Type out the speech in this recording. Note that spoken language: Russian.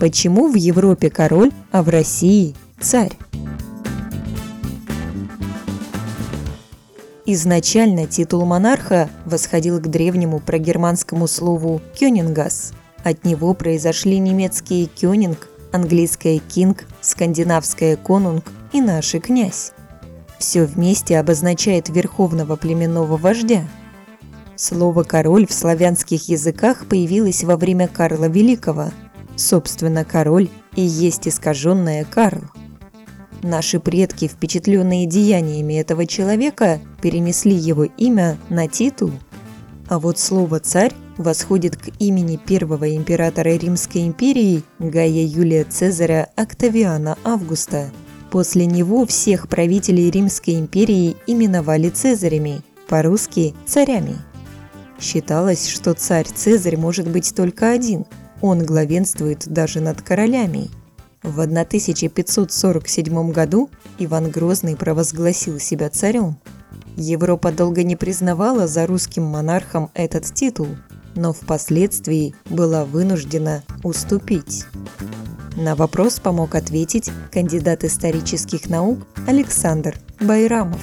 Почему в Европе король, а в России царь? Изначально титул монарха восходил к древнему прогерманскому слову «кёнингас». От него произошли немецкие «кёнинг», английское «кинг», скандинавское «конунг» и наши «князь». Все вместе обозначает верховного племенного вождя. Слово «король» в славянских языках появилось во время Карла Великого. Собственно, король и есть искаженное «Карл». Наши предки, впечатленные деяниями этого человека, перенесли его имя на титул. А вот слово «царь» восходит к имени первого императора Римской империи Гая Юлия Цезаря Октавиана Августа. После него всех правителей Римской империи именовали цезарями, по-русски – царями. Считалось, что царь Цезарь может быть только один, он главенствует даже над королями. В 1547 году Иван Грозный провозгласил себя царем. Европа долго не признавала за русским монархом этот титул, но впоследствии была вынуждена уступить. На вопрос помог ответить кандидат исторических наук Александр Байрамов.